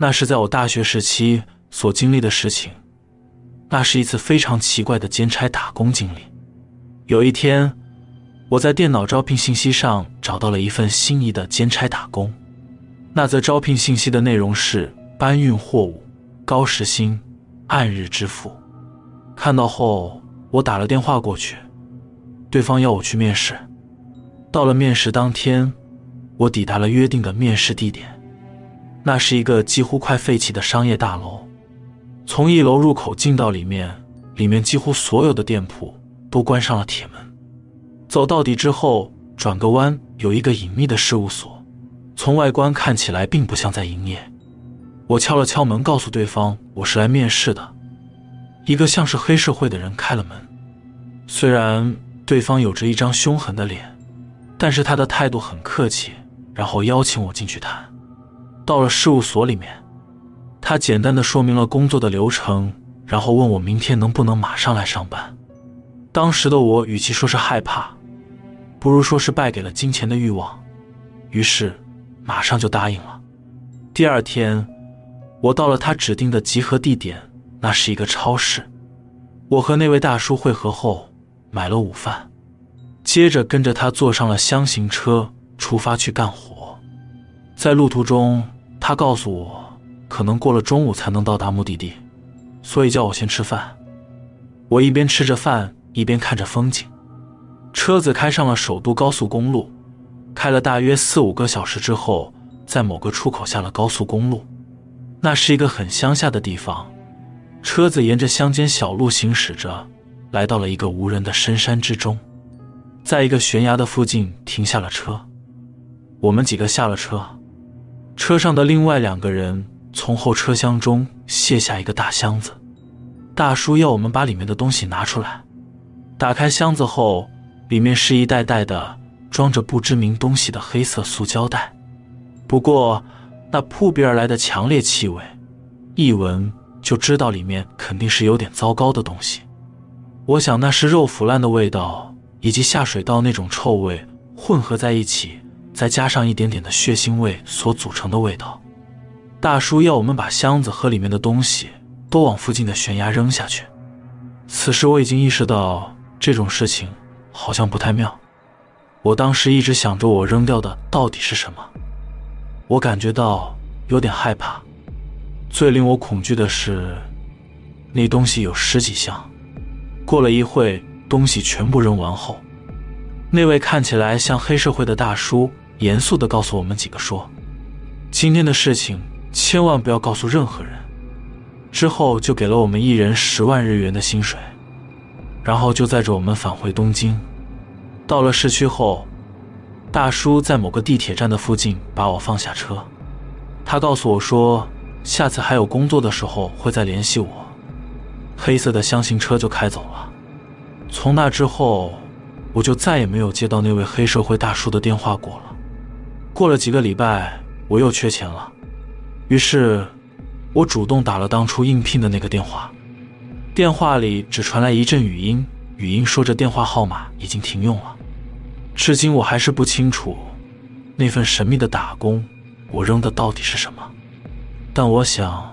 那是在我大学时期所经历的事情。那是一次非常奇怪的兼差打工经历。有一天，我在电脑招聘信息上找到了一份心仪的兼差打工。那则招聘信息的内容是搬运货物，高时薪，按日支付。看到后，我打了电话过去，对方要我去面试。到了面试当天，我抵达了约定的面试地点，那是一个几乎快废弃的商业大楼。从一楼入口进到里面，里面几乎所有的店铺都关上了铁门。走到底之后，转个弯有一个隐秘的事务所，从外观看起来并不像在营业。我敲了敲门，告诉对方我是来面试的。一个像是黑社会的人开了门，虽然对方有着一张凶狠的脸，但是他的态度很客气，然后邀请我进去谈。到了事务所里面。他简单的说明了工作的流程，然后问我明天能不能马上来上班。当时的我与其说是害怕，不如说是败给了金钱的欲望，于是马上就答应了。第二天，我到了他指定的集合地点，那是一个超市。我和那位大叔会合后，买了午饭，接着跟着他坐上了箱型车，出发去干活。在路途中，他告诉我。可能过了中午才能到达目的地，所以叫我先吃饭。我一边吃着饭，一边看着风景。车子开上了首都高速公路，开了大约四五个小时之后，在某个出口下了高速公路。那是一个很乡下的地方，车子沿着乡间小路行驶着，来到了一个无人的深山之中，在一个悬崖的附近停下了车。我们几个下了车，车上的另外两个人。从后车厢中卸下一个大箱子，大叔要我们把里面的东西拿出来。打开箱子后，里面是一袋袋的装着不知名东西的黑色塑胶袋。不过，那扑鼻而来的强烈气味，一闻就知道里面肯定是有点糟糕的东西。我想那是肉腐烂的味道，以及下水道那种臭味混合在一起，再加上一点点的血腥味所组成的味道。大叔要我们把箱子和里面的东西都往附近的悬崖扔下去。此时我已经意识到这种事情好像不太妙。我当时一直想着我扔掉的到底是什么，我感觉到有点害怕。最令我恐惧的是，那东西有十几箱。过了一会，东西全部扔完后，那位看起来像黑社会的大叔严肃地告诉我们几个说：“今天的事情。”千万不要告诉任何人。之后就给了我们一人十万日元的薪水，然后就载着我们返回东京。到了市区后，大叔在某个地铁站的附近把我放下车。他告诉我说，下次还有工作的时候会再联系我。黑色的箱型车就开走了。从那之后，我就再也没有接到那位黑社会大叔的电话过了。过了几个礼拜，我又缺钱了。于是，我主动打了当初应聘的那个电话，电话里只传来一阵语音，语音说着电话号码已经停用了。至今我还是不清楚，那份神秘的打工，我扔的到底是什么。但我想，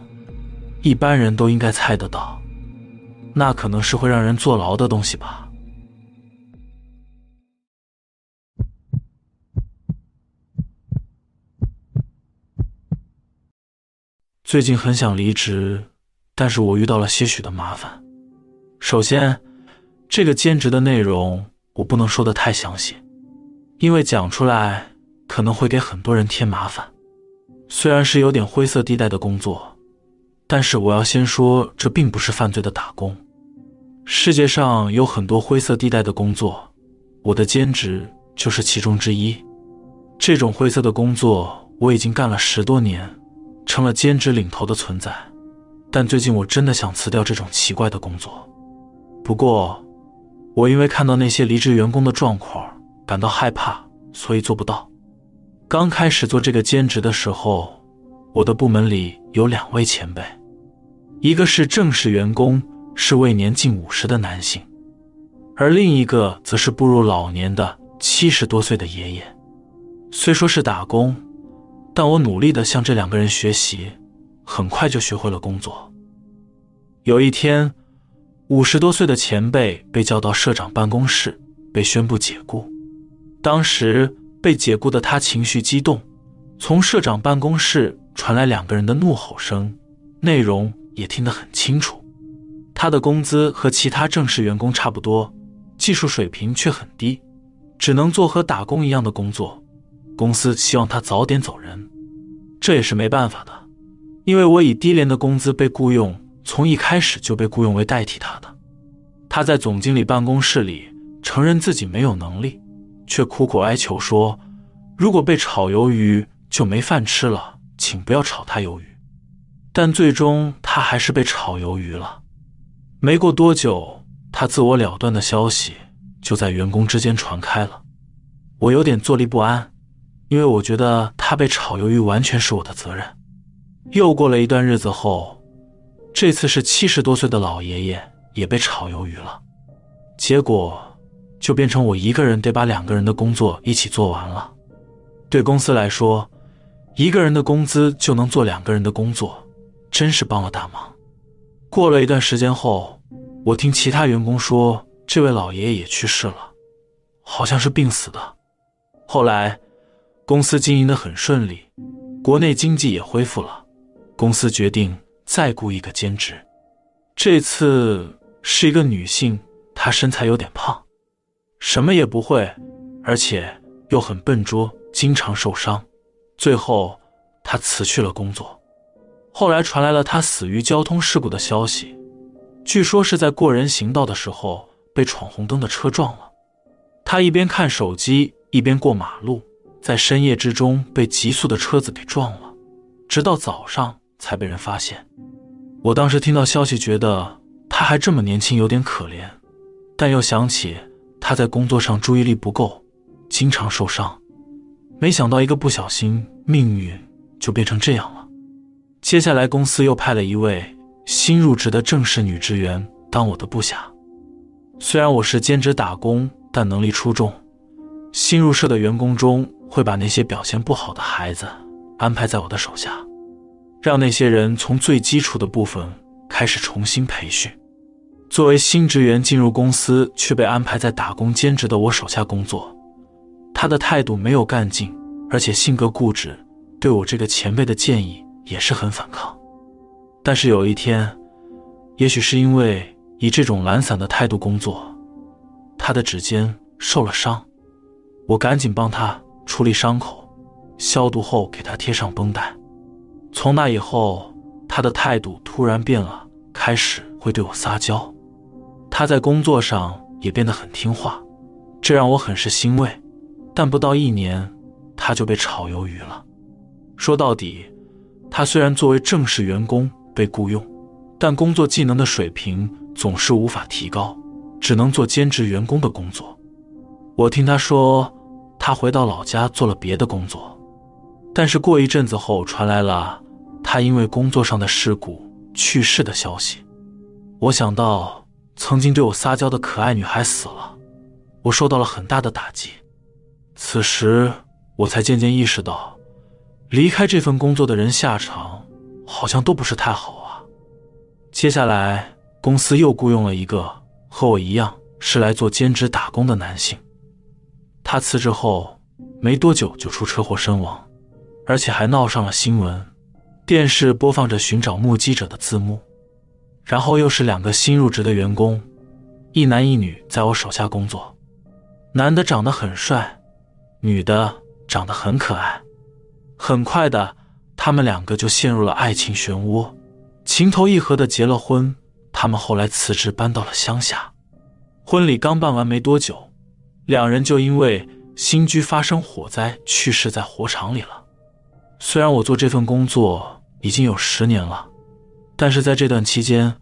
一般人都应该猜得到，那可能是会让人坐牢的东西吧。最近很想离职，但是我遇到了些许的麻烦。首先，这个兼职的内容我不能说的太详细，因为讲出来可能会给很多人添麻烦。虽然是有点灰色地带的工作，但是我要先说，这并不是犯罪的打工。世界上有很多灰色地带的工作，我的兼职就是其中之一。这种灰色的工作我已经干了十多年。成了兼职领头的存在，但最近我真的想辞掉这种奇怪的工作。不过，我因为看到那些离职员工的状况感到害怕，所以做不到。刚开始做这个兼职的时候，我的部门里有两位前辈，一个是正式员工，是位年近五十的男性，而另一个则是步入老年的七十多岁的爷爷。虽说是打工。但我努力地向这两个人学习，很快就学会了工作。有一天，五十多岁的前辈被叫到社长办公室，被宣布解雇。当时被解雇的他情绪激动，从社长办公室传来两个人的怒吼声，内容也听得很清楚。他的工资和其他正式员工差不多，技术水平却很低，只能做和打工一样的工作。公司希望他早点走人，这也是没办法的，因为我以低廉的工资被雇佣，从一开始就被雇佣为代替他的。他在总经理办公室里承认自己没有能力，却苦苦哀求说：“如果被炒鱿鱼就没饭吃了，请不要炒他鱿鱼。”但最终他还是被炒鱿鱼了。没过多久，他自我了断的消息就在员工之间传开了，我有点坐立不安。因为我觉得他被炒鱿鱼完全是我的责任。又过了一段日子后，这次是七十多岁的老爷爷也被炒鱿鱼了，结果就变成我一个人得把两个人的工作一起做完了。对公司来说，一个人的工资就能做两个人的工作，真是帮了大忙。过了一段时间后，我听其他员工说，这位老爷爷也去世了，好像是病死的。后来。公司经营的很顺利，国内经济也恢复了。公司决定再雇一个兼职，这次是一个女性，她身材有点胖，什么也不会，而且又很笨拙，经常受伤。最后，她辞去了工作。后来传来了她死于交通事故的消息，据说是在过人行道的时候被闯红灯的车撞了。她一边看手机，一边过马路。在深夜之中被急速的车子给撞了，直到早上才被人发现。我当时听到消息，觉得他还这么年轻，有点可怜，但又想起他在工作上注意力不够，经常受伤。没想到一个不小心，命运就变成这样了。接下来公司又派了一位新入职的正式女职员当我的部下，虽然我是兼职打工，但能力出众。新入社的员工中。会把那些表现不好的孩子安排在我的手下，让那些人从最基础的部分开始重新培训。作为新职员进入公司，却被安排在打工兼职的我手下工作。他的态度没有干劲，而且性格固执，对我这个前辈的建议也是很反抗。但是有一天，也许是因为以这种懒散的态度工作，他的指尖受了伤，我赶紧帮他。处理伤口，消毒后给他贴上绷带。从那以后，他的态度突然变了，开始会对我撒娇。他在工作上也变得很听话，这让我很是欣慰。但不到一年，他就被炒鱿鱼了。说到底，他虽然作为正式员工被雇佣，但工作技能的水平总是无法提高，只能做兼职员工的工作。我听他说。他回到老家做了别的工作，但是过一阵子后传来了他因为工作上的事故去世的消息。我想到曾经对我撒娇的可爱女孩死了，我受到了很大的打击。此时我才渐渐意识到，离开这份工作的人下场好像都不是太好啊。接下来公司又雇佣了一个和我一样是来做兼职打工的男性。他辞职后没多久就出车祸身亡，而且还闹上了新闻，电视播放着寻找目击者的字幕。然后又是两个新入职的员工，一男一女，在我手下工作。男的长得很帅，女的长得很可爱。很快的，他们两个就陷入了爱情漩涡，情投意合的结了婚。他们后来辞职搬到了乡下，婚礼刚办完没多久。两人就因为新居发生火灾去世在火场里了。虽然我做这份工作已经有十年了，但是在这段期间，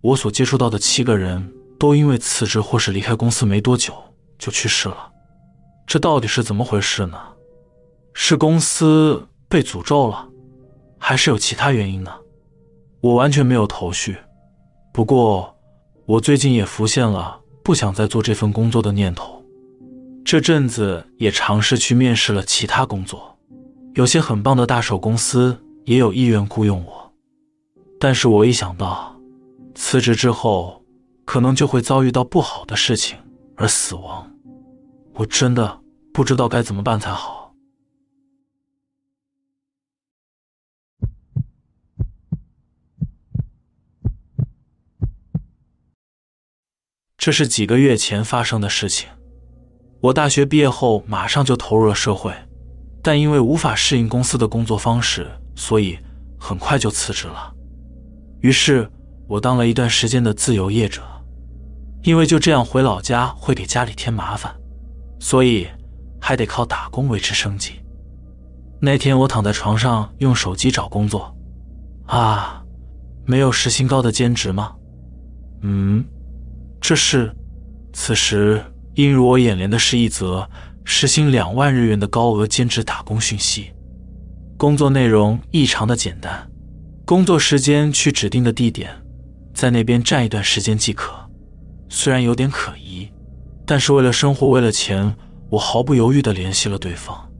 我所接触到的七个人都因为辞职或是离开公司没多久就去世了。这到底是怎么回事呢？是公司被诅咒了，还是有其他原因呢？我完全没有头绪。不过，我最近也浮现了不想再做这份工作的念头。这阵子也尝试去面试了其他工作，有些很棒的大手公司也有意愿雇佣我，但是我一想到辞职之后可能就会遭遇到不好的事情而死亡，我真的不知道该怎么办才好。这是几个月前发生的事情。我大学毕业后马上就投入了社会，但因为无法适应公司的工作方式，所以很快就辞职了。于是，我当了一段时间的自由业者。因为就这样回老家会给家里添麻烦，所以还得靠打工维持生计。那天我躺在床上用手机找工作，啊，没有时薪高的兼职吗？嗯，这是。此时映入我眼帘的是一则时薪两万日元的高额兼职打工讯息，工作内容异常的简单。工作时间去指定的地点，在那边站一段时间即可。虽然有点可疑，但是为了生活，为了钱，我毫不犹豫地联系了对方。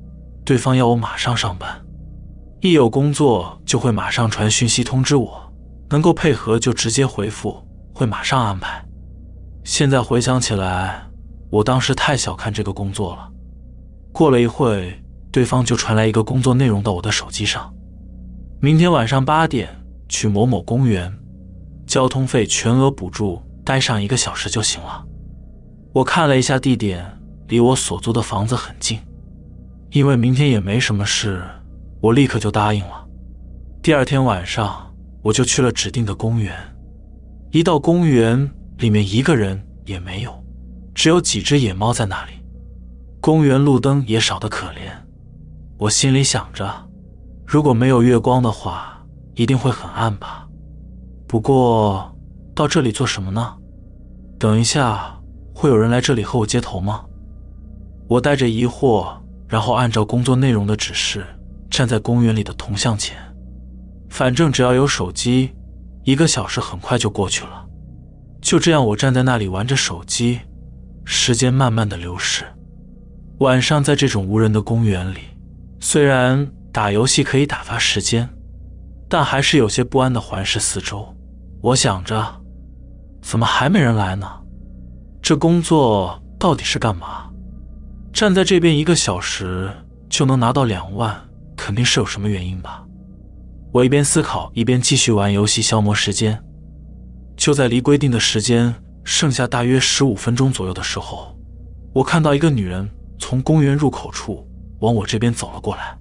对方要我马上上班，一有工作就会马上传讯息通知我，能够配合就直接回复，会马上安排。现在回想起来，我当时太小看这个工作了。过了一会，对方就传来一个工作内容到我的手机上。明天晚上八点去某某公园，交通费全额补助，待上一个小时就行了。我看了一下地点，离我所租的房子很近。因为明天也没什么事，我立刻就答应了。第二天晚上，我就去了指定的公园。一到公园，里面一个人也没有，只有几只野猫在那里。公园路灯也少得可怜。我心里想着。如果没有月光的话，一定会很暗吧。不过到这里做什么呢？等一下会有人来这里和我接头吗？我带着疑惑，然后按照工作内容的指示，站在公园里的铜像前。反正只要有手机，一个小时很快就过去了。就这样，我站在那里玩着手机，时间慢慢的流逝。晚上在这种无人的公园里，虽然……打游戏可以打发时间，但还是有些不安的环视四周。我想着，怎么还没人来呢？这工作到底是干嘛？站在这边一个小时就能拿到两万，肯定是有什么原因吧。我一边思考，一边继续玩游戏消磨时间。就在离规定的时间剩下大约十五分钟左右的时候，我看到一个女人从公园入口处往我这边走了过来。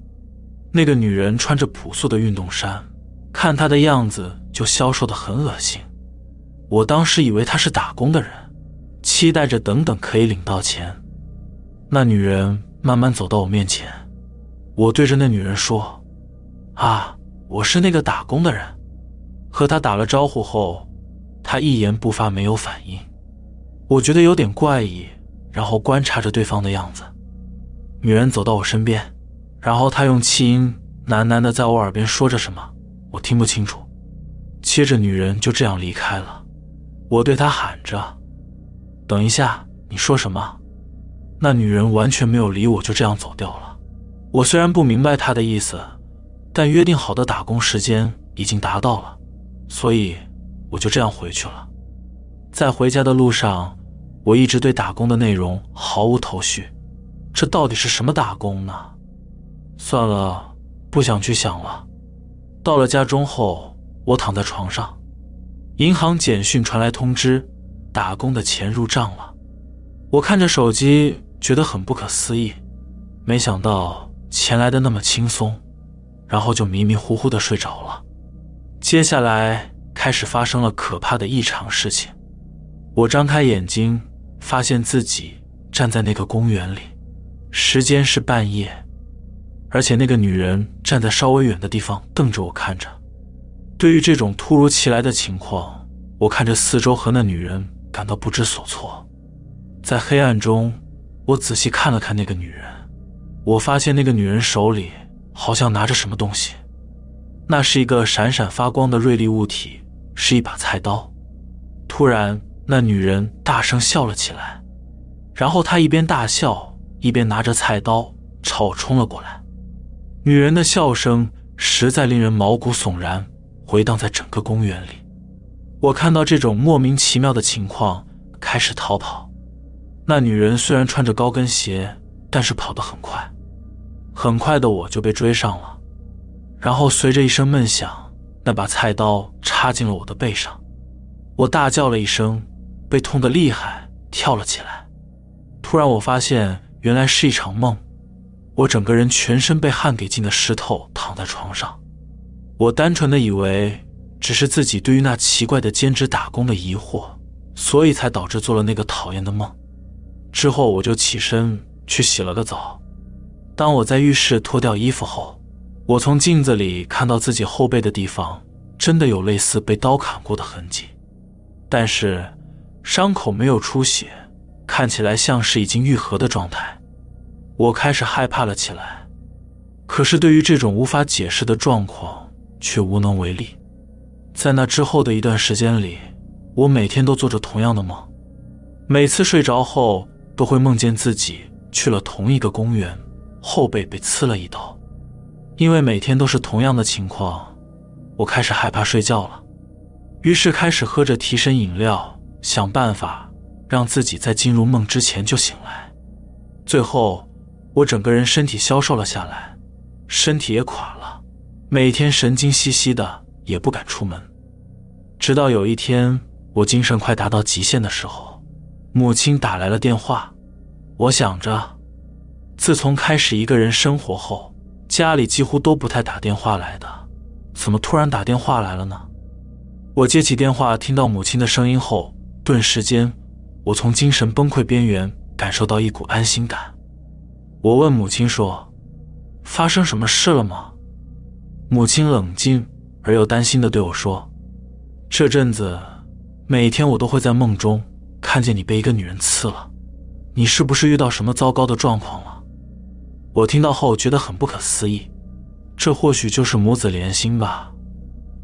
那个女人穿着朴素的运动衫，看她的样子就消瘦的很恶心。我当时以为她是打工的人，期待着等等可以领到钱。那女人慢慢走到我面前，我对着那女人说：“啊，我是那个打工的人。”和她打了招呼后，他一言不发，没有反应。我觉得有点怪异，然后观察着对方的样子。女人走到我身边。然后他用气音喃喃的在我耳边说着什么，我听不清楚。接着女人就这样离开了。我对她喊着：“等一下，你说什么？”那女人完全没有理我，就这样走掉了。我虽然不明白她的意思，但约定好的打工时间已经达到了，所以我就这样回去了。在回家的路上，我一直对打工的内容毫无头绪。这到底是什么打工呢？算了，不想去想了。到了家中后，我躺在床上，银行简讯传来通知，打工的钱入账了。我看着手机，觉得很不可思议，没想到钱来的那么轻松，然后就迷迷糊糊的睡着了。接下来开始发生了可怕的异常事情。我张开眼睛，发现自己站在那个公园里，时间是半夜。而且那个女人站在稍微远的地方瞪着我看着。对于这种突如其来的情况，我看着四周和那女人感到不知所措。在黑暗中，我仔细看了看那个女人，我发现那个女人手里好像拿着什么东西，那是一个闪闪发光的锐利物体，是一把菜刀。突然，那女人大声笑了起来，然后她一边大笑，一边拿着菜刀朝我冲了过来。女人的笑声实在令人毛骨悚然，回荡在整个公园里。我看到这种莫名其妙的情况，开始逃跑。那女人虽然穿着高跟鞋，但是跑得很快，很快的我就被追上了。然后随着一声闷响，那把菜刀插进了我的背上，我大叫了一声，被痛得厉害，跳了起来。突然我发现，原来是一场梦。我整个人全身被汗给浸得湿透，躺在床上。我单纯的以为只是自己对于那奇怪的兼职打工的疑惑，所以才导致做了那个讨厌的梦。之后我就起身去洗了个澡。当我在浴室脱掉衣服后，我从镜子里看到自己后背的地方真的有类似被刀砍过的痕迹，但是伤口没有出血，看起来像是已经愈合的状态。我开始害怕了起来，可是对于这种无法解释的状况却无能为力。在那之后的一段时间里，我每天都做着同样的梦，每次睡着后都会梦见自己去了同一个公园，后背被刺了一刀。因为每天都是同样的情况，我开始害怕睡觉了，于是开始喝着提神饮料，想办法让自己在进入梦之前就醒来。最后。我整个人身体消瘦了下来，身体也垮了，每天神经兮兮的，也不敢出门。直到有一天，我精神快达到极限的时候，母亲打来了电话。我想着，自从开始一个人生活后，家里几乎都不太打电话来的，怎么突然打电话来了呢？我接起电话，听到母亲的声音后，顿时间，我从精神崩溃边缘感受到一股安心感。我问母亲说：“发生什么事了吗？”母亲冷静而又担心的对我说：“这阵子，每天我都会在梦中看见你被一个女人刺了，你是不是遇到什么糟糕的状况了？”我听到后觉得很不可思议，这或许就是母子连心吧。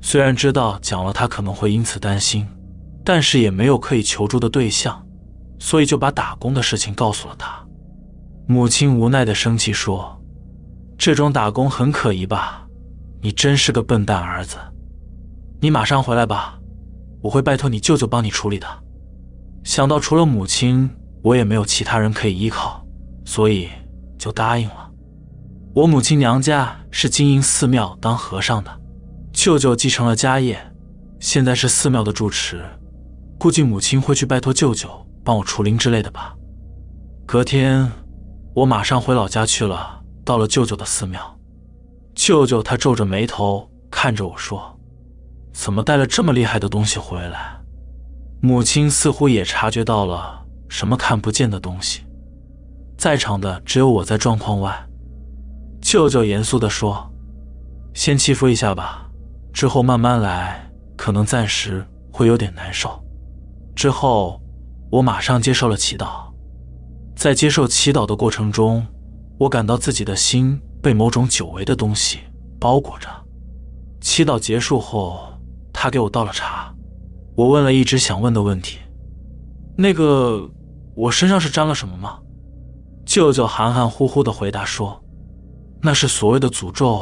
虽然知道讲了他可能会因此担心，但是也没有可以求助的对象，所以就把打工的事情告诉了他。母亲无奈的生气说：“这种打工很可疑吧？你真是个笨蛋儿子！你马上回来吧，我会拜托你舅舅帮你处理的。”想到除了母亲，我也没有其他人可以依靠，所以就答应了。我母亲娘家是经营寺庙当和尚的，舅舅继承了家业，现在是寺庙的住持，估计母亲会去拜托舅舅帮我除灵之类的吧。隔天。我马上回老家去了。到了舅舅的寺庙，舅舅他皱着眉头看着我说：“怎么带了这么厉害的东西回来？”母亲似乎也察觉到了什么看不见的东西。在场的只有我在状况外。舅舅严肃地说：“先祈福一下吧，之后慢慢来，可能暂时会有点难受。”之后，我马上接受了祈祷。在接受祈祷的过程中，我感到自己的心被某种久违的东西包裹着。祈祷结束后，他给我倒了茶。我问了一直想问的问题：“那个，我身上是沾了什么吗？”舅舅含含糊糊的回答说：“那是所谓的诅咒。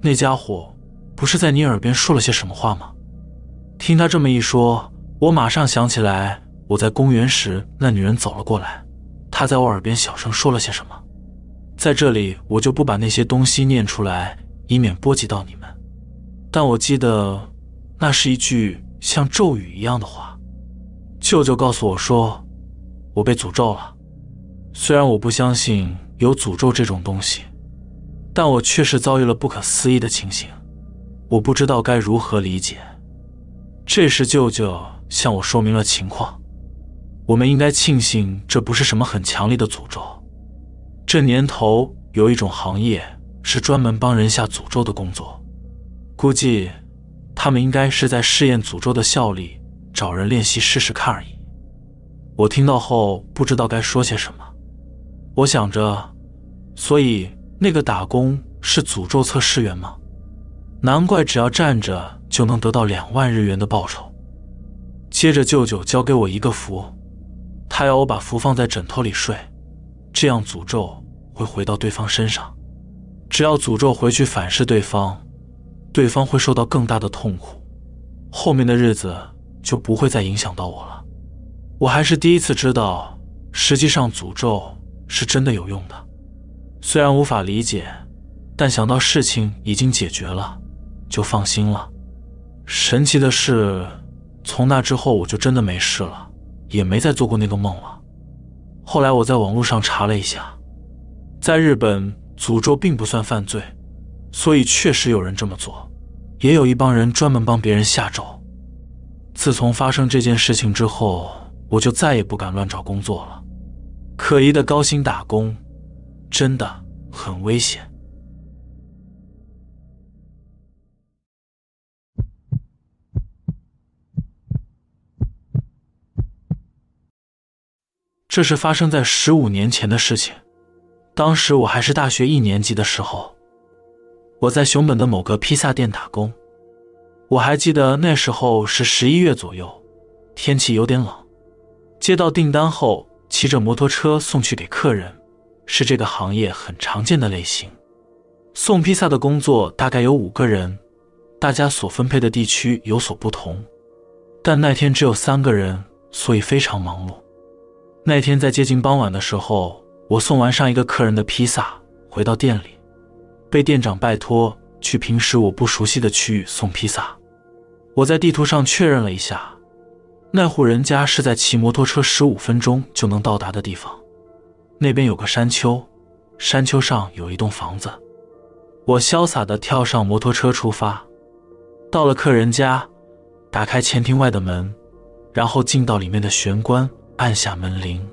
那家伙不是在你耳边说了些什么话吗？”听他这么一说，我马上想起来，我在公园时，那女人走了过来。他在我耳边小声说了些什么，在这里我就不把那些东西念出来，以免波及到你们。但我记得，那是一句像咒语一样的话。舅舅告诉我说，我被诅咒了。虽然我不相信有诅咒这种东西，但我确实遭遇了不可思议的情形。我不知道该如何理解。这时，舅舅向我说明了情况。我们应该庆幸这不是什么很强力的诅咒。这年头有一种行业是专门帮人下诅咒的工作，估计他们应该是在试验诅咒的效力，找人练习试试看而已。我听到后不知道该说些什么。我想着，所以那个打工是诅咒测试员吗？难怪只要站着就能得到两万日元的报酬。接着舅舅交给我一个符。他要我把符放在枕头里睡，这样诅咒会回到对方身上。只要诅咒回去反噬对方，对方会受到更大的痛苦，后面的日子就不会再影响到我了。我还是第一次知道，实际上诅咒是真的有用的。虽然无法理解，但想到事情已经解决了，就放心了。神奇的是，从那之后我就真的没事了，也没再做过那个梦了。后来我在网络上查了一下，在日本诅咒并不算犯罪，所以确实有人这么做，也有一帮人专门帮别人下咒。自从发生这件事情之后，我就再也不敢乱找工作了。可疑的高薪打工。真的很危险。这是发生在十五年前的事情，当时我还是大学一年级的时候，我在熊本的某个披萨店打工。我还记得那时候是十一月左右，天气有点冷。接到订单后，骑着摩托车送去给客人。是这个行业很常见的类型。送披萨的工作大概有五个人，大家所分配的地区有所不同。但那天只有三个人，所以非常忙碌。那天在接近傍晚的时候，我送完上一个客人的披萨，回到店里，被店长拜托去平时我不熟悉的区域送披萨。我在地图上确认了一下，那户人家是在骑摩托车十五分钟就能到达的地方。那边有个山丘，山丘上有一栋房子。我潇洒地跳上摩托车出发，到了客人家，打开前厅外的门，然后进到里面的玄关，按下门铃。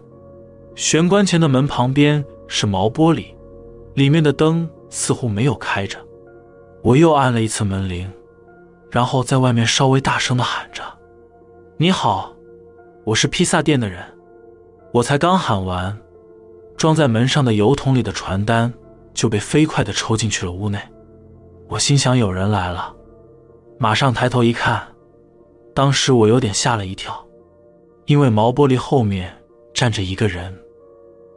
玄关前的门旁边是毛玻璃，里面的灯似乎没有开着。我又按了一次门铃，然后在外面稍微大声地喊着：“你好，我是披萨店的人。”我才刚喊完。装在门上的油桶里的传单就被飞快地抽进去了屋内。我心想有人来了，马上抬头一看，当时我有点吓了一跳，因为毛玻璃后面站着一个人，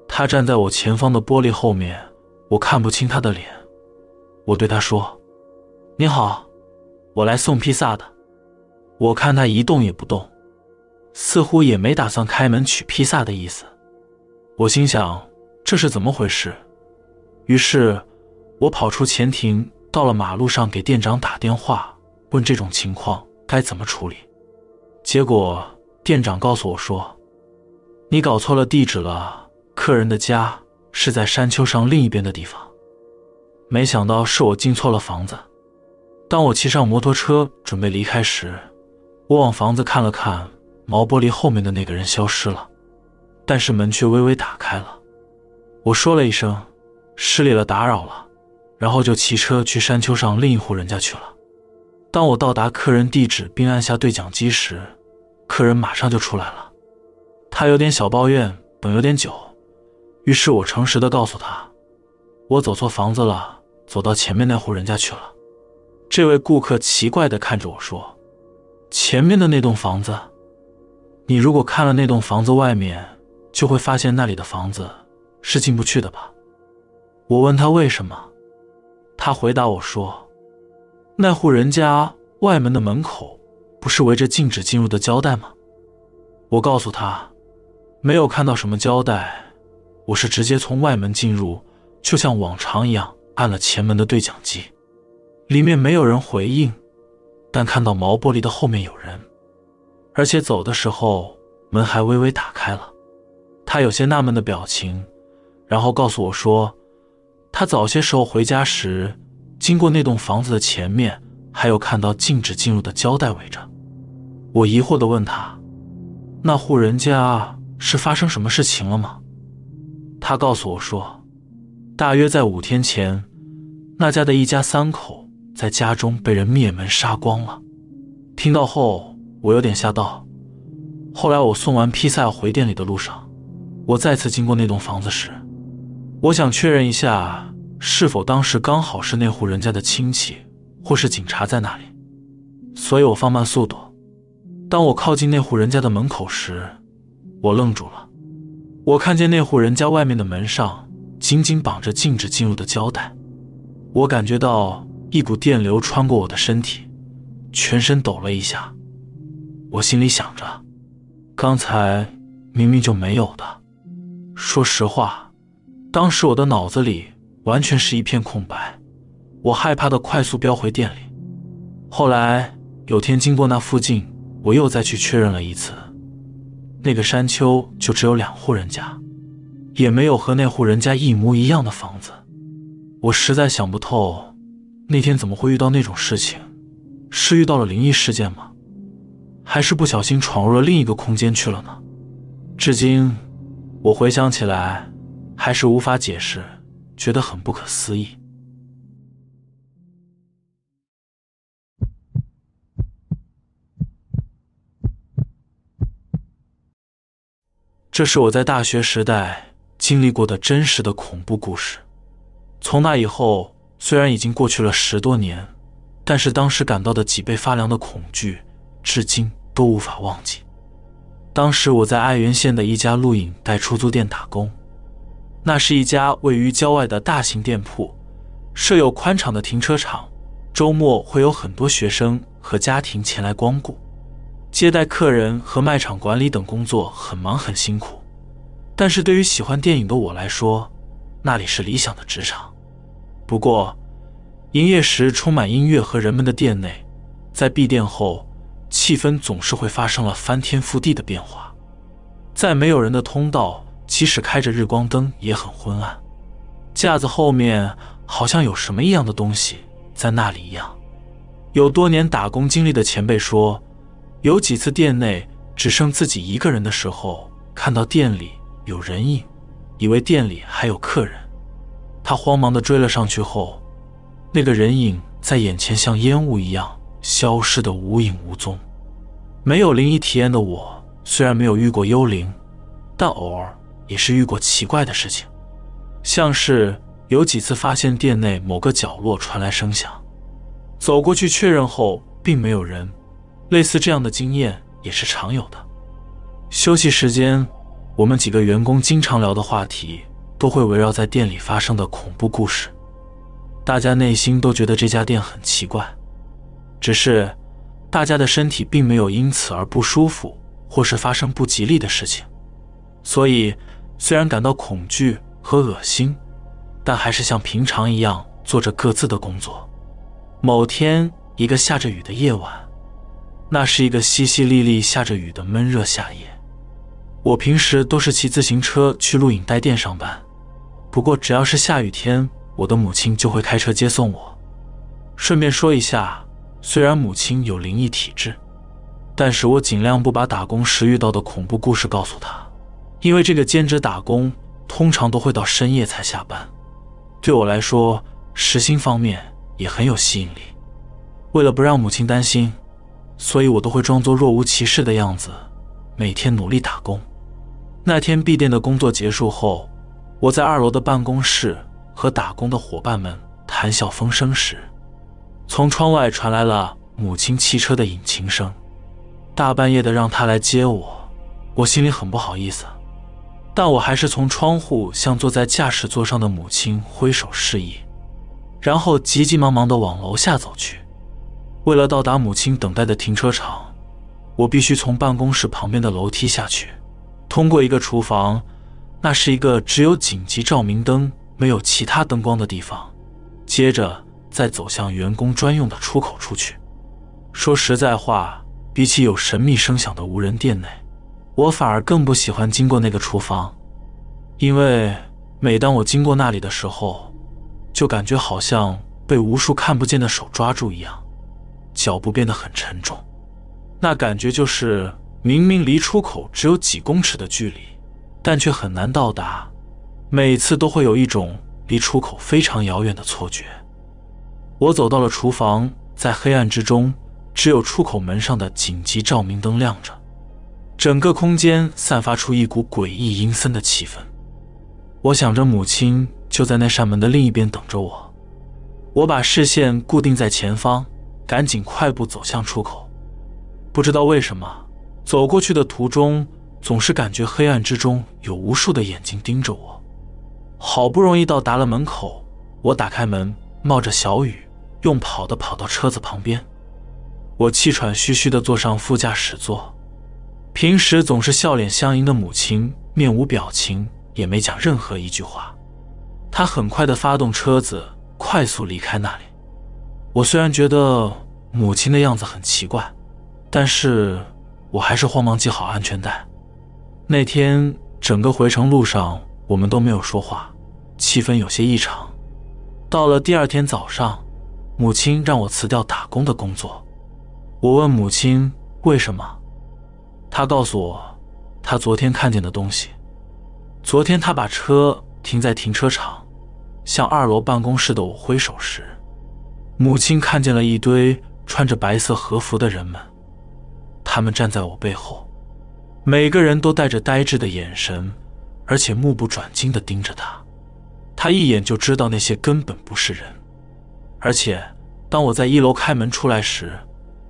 他站在我前方的玻璃后面，我看不清他的脸。我对他说：“你好，我来送披萨的。”我看他一动也不动，似乎也没打算开门取披萨的意思。我心想。这是怎么回事？于是，我跑出前庭，到了马路上给店长打电话，问这种情况该怎么处理。结果店长告诉我说：“你搞错了地址了，客人的家是在山丘上另一边的地方。”没想到是我进错了房子。当我骑上摩托车准备离开时，我往房子看了看，毛玻璃后面的那个人消失了，但是门却微微打开了。我说了一声“失礼了，打扰了”，然后就骑车去山丘上另一户人家去了。当我到达客人地址并按下对讲机时，客人马上就出来了。他有点小抱怨，等有点久，于是我诚实的告诉他：“我走错房子了，走到前面那户人家去了。”这位顾客奇怪的看着我说：“前面的那栋房子？你如果看了那栋房子外面，就会发现那里的房子。”是进不去的吧？我问他为什么，他回答我说：“那户人家外门的门口不是围着禁止进入的胶带吗？”我告诉他，没有看到什么胶带，我是直接从外门进入，就像往常一样按了前门的对讲机，里面没有人回应，但看到毛玻璃的后面有人，而且走的时候门还微微打开了。他有些纳闷的表情。然后告诉我说，他早些时候回家时，经过那栋房子的前面，还有看到禁止进入的胶带围着。我疑惑地问他：“那户人家是发生什么事情了吗？”他告诉我说，大约在五天前，那家的一家三口在家中被人灭门杀光了。听到后，我有点吓到。后来我送完披萨回店里的路上，我再次经过那栋房子时。我想确认一下，是否当时刚好是那户人家的亲戚或是警察在那里，所以我放慢速度。当我靠近那户人家的门口时，我愣住了。我看见那户人家外面的门上紧紧绑着禁止进入的胶带，我感觉到一股电流穿过我的身体，全身抖了一下。我心里想着，刚才明明就没有的。说实话，当时我的脑子里完全是一片空白。我害怕的快速飙回店里。后来有天经过那附近，我又再去确认了一次。那个山丘就只有两户人家，也没有和那户人家一模一样的房子。我实在想不透，那天怎么会遇到那种事情？是遇到了灵异事件吗？还是不小心闯入了另一个空间去了呢？至今，我回想起来还是无法解释，觉得很不可思议。这是我在大学时代经历过的真实的恐怖故事。从那以后，虽然已经过去了十多年，但是当时感到的脊背发凉的恐惧，至今都无法忘记。当时我在爱媛县的一家录影带出租店打工，那是一家位于郊外的大型店铺，设有宽敞的停车场，周末会有很多学生和家庭前来光顾。接待客人和卖场管理等工作很忙很辛苦，但是对于喜欢电影的我来说，那里是理想的职场。不过，营业时充满音乐和人们的店内，在闭店后，气氛总是会发生了翻天覆地的变化。在没有人的通道，即使开着日光灯也很昏暗。架子后面好像有什么异样的东西在那里一样。有多年打工经历的前辈说。有几次店内只剩自己一个人的时候，看到店里有人影，以为店里还有客人，他慌忙的追了上去后，那个人影在眼前像烟雾一样消失的无影无踪。没有灵异体验的我，虽然没有遇过幽灵，但偶尔也是遇过奇怪的事情，像是有几次发现店内某个角落传来声响，走过去确认后，并没有人。类似这样的经验也是常有的。休息时间，我们几个员工经常聊的话题都会围绕在店里发生的恐怖故事。大家内心都觉得这家店很奇怪，只是大家的身体并没有因此而不舒服，或是发生不吉利的事情。所以，虽然感到恐惧和恶心，但还是像平常一样做着各自的工作。某天，一个下着雨的夜晚。那是一个淅淅沥沥下着雨的闷热夏夜。我平时都是骑自行车去录影带店上班，不过只要是下雨天，我的母亲就会开车接送我。顺便说一下，虽然母亲有灵异体质，但是我尽量不把打工时遇到的恐怖故事告诉她，因为这个兼职打工通常都会到深夜才下班，对我来说时薪方面也很有吸引力。为了不让母亲担心。所以我都会装作若无其事的样子，每天努力打工。那天闭店的工作结束后，我在二楼的办公室和打工的伙伴们谈笑风生时，从窗外传来了母亲汽车的引擎声。大半夜的让她来接我，我心里很不好意思，但我还是从窗户向坐在驾驶座上的母亲挥手示意，然后急急忙忙地往楼下走去。为了到达母亲等待的停车场，我必须从办公室旁边的楼梯下去，通过一个厨房，那是一个只有紧急照明灯、没有其他灯光的地方。接着再走向员工专用的出口出去。说实在话，比起有神秘声响的无人店内，我反而更不喜欢经过那个厨房，因为每当我经过那里的时候，就感觉好像被无数看不见的手抓住一样。脚步变得很沉重，那感觉就是明明离出口只有几公尺的距离，但却很难到达。每次都会有一种离出口非常遥远的错觉。我走到了厨房，在黑暗之中，只有出口门上的紧急照明灯亮着，整个空间散发出一股诡异阴森的气氛。我想着母亲就在那扇门的另一边等着我，我把视线固定在前方。赶紧快步走向出口，不知道为什么，走过去的途中总是感觉黑暗之中有无数的眼睛盯着我。好不容易到达了门口，我打开门，冒着小雨，用跑的跑到车子旁边。我气喘吁吁地坐上副驾驶座。平时总是笑脸相迎的母亲面无表情，也没讲任何一句话。她很快地发动车子，快速离开那里。我虽然觉得母亲的样子很奇怪，但是我还是慌忙系好安全带。那天整个回程路上，我们都没有说话，气氛有些异常。到了第二天早上，母亲让我辞掉打工的工作。我问母亲为什么。她告诉我，她昨天看见的东西。昨天她把车停在停车场，向二楼办公室的我挥手时，母亲看见了一堆穿着白色和服的人们。他们站在我背后，每个人都带着呆滞的眼神，而且目不转睛地盯着他。他一眼就知道那些根本不是人。而且，当我在一楼开门出来时，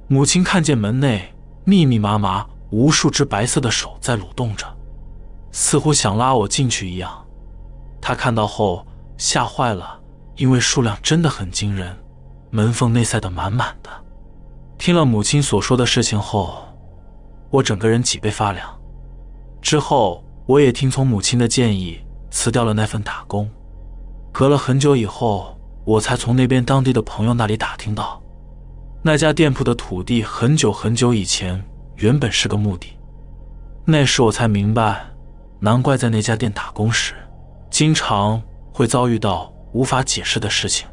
母亲看见门内密密麻麻。无数只白色的手在蠕动着，似乎想拉我进去一样。他看到后吓坏了，因为数量真的很惊人，门缝内塞得满满的。听了母亲所说的事情后，我整个人脊背发凉。之后，我也听从母亲的建议，辞掉了那份打工。隔了很久以后，我才从那边当地的朋友那里打听到，那家店铺的土地很久很久以前。原本是个墓地，那时我才明白，难怪在那家店打工时，经常会遭遇到无法解释的事情。